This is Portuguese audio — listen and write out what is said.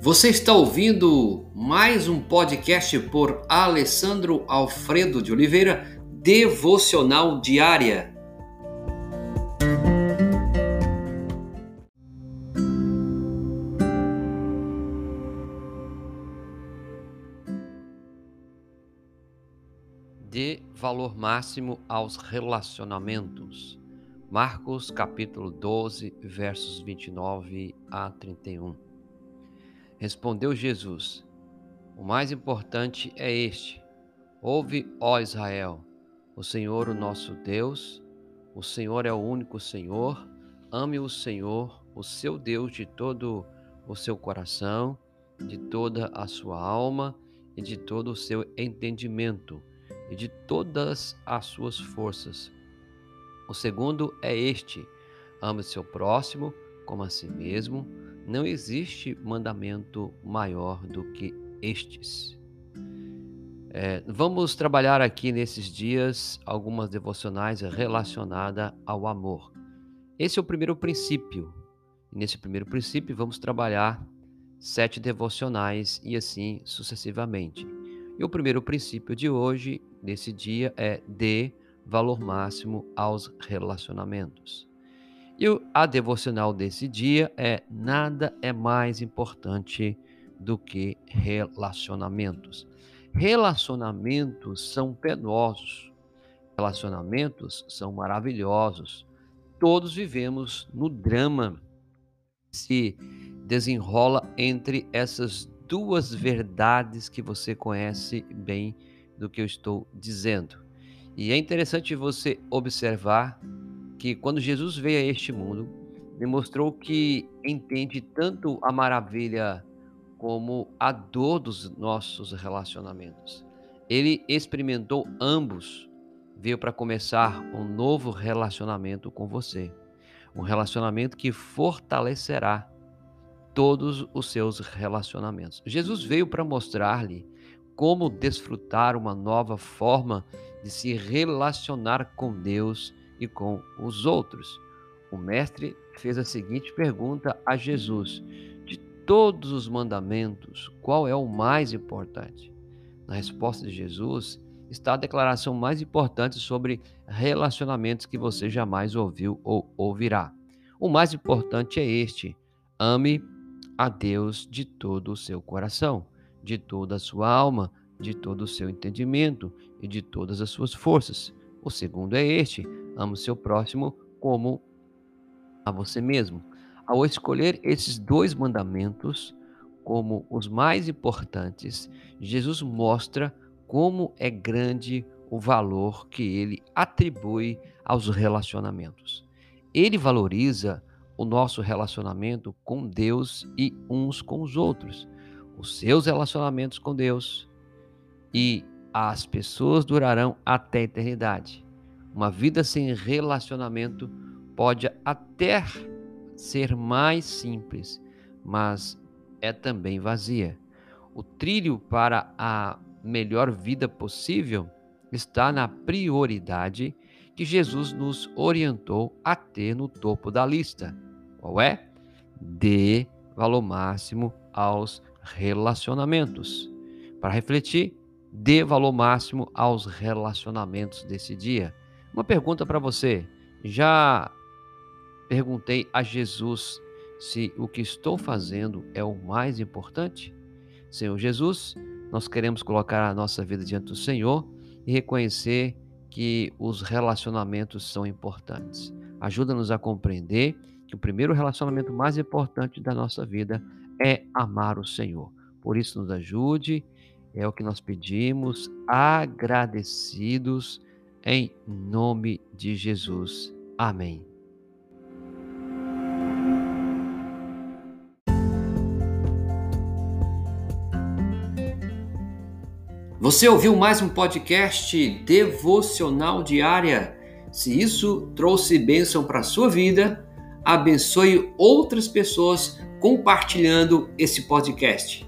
Você está ouvindo mais um podcast por Alessandro Alfredo de Oliveira, Devocional Diária. Dê valor máximo aos relacionamentos. Marcos capítulo 12, versos 29 a 31. Respondeu Jesus: O mais importante é este: Ouve, ó Israel, o Senhor, o nosso Deus, o Senhor é o único Senhor. Ame o Senhor, o seu Deus, de todo o seu coração, de toda a sua alma e de todo o seu entendimento e de todas as suas forças. O segundo é este: ame seu próximo como a si mesmo. Não existe mandamento maior do que estes. É, vamos trabalhar aqui nesses dias algumas devocionais relacionadas ao amor. Esse é o primeiro princípio. Nesse primeiro princípio, vamos trabalhar sete devocionais e assim sucessivamente. E o primeiro princípio de hoje, nesse dia, é dê valor máximo aos relacionamentos. E a devocional desse dia é nada é mais importante do que relacionamentos. Relacionamentos são penosos. Relacionamentos são maravilhosos. Todos vivemos no drama que se desenrola entre essas duas verdades que você conhece bem do que eu estou dizendo. E é interessante você observar que quando Jesus veio a este mundo, demonstrou que entende tanto a maravilha como a dor dos nossos relacionamentos. Ele experimentou ambos, veio para começar um novo relacionamento com você, um relacionamento que fortalecerá todos os seus relacionamentos. Jesus veio para mostrar-lhe como desfrutar uma nova forma de se relacionar com Deus e com os outros. O mestre fez a seguinte pergunta a Jesus: De todos os mandamentos, qual é o mais importante? Na resposta de Jesus está a declaração mais importante sobre relacionamentos que você jamais ouviu ou ouvirá. O mais importante é este: ame a Deus de todo o seu coração, de toda a sua alma, de todo o seu entendimento e de todas as suas forças. O segundo é este: ame o seu próximo como a você mesmo. Ao escolher esses dois mandamentos como os mais importantes, Jesus mostra como é grande o valor que ele atribui aos relacionamentos. Ele valoriza o nosso relacionamento com Deus e uns com os outros, os seus relacionamentos com Deus e as pessoas durarão até a eternidade. Uma vida sem relacionamento pode até ser mais simples, mas é também vazia. O trilho para a melhor vida possível está na prioridade que Jesus nos orientou a ter no topo da lista. Qual é? Dê valor máximo aos relacionamentos. Para refletir, dê valor máximo aos relacionamentos desse dia. Uma pergunta para você: já perguntei a Jesus se o que estou fazendo é o mais importante? Senhor Jesus, nós queremos colocar a nossa vida diante do Senhor e reconhecer que os relacionamentos são importantes. Ajuda-nos a compreender que o primeiro relacionamento mais importante da nossa vida é amar o Senhor. Por isso, nos ajude é o que nós pedimos, agradecidos em nome de Jesus. Amém. Você ouviu mais um podcast devocional diária? Se isso trouxe bênção para a sua vida, abençoe outras pessoas compartilhando esse podcast.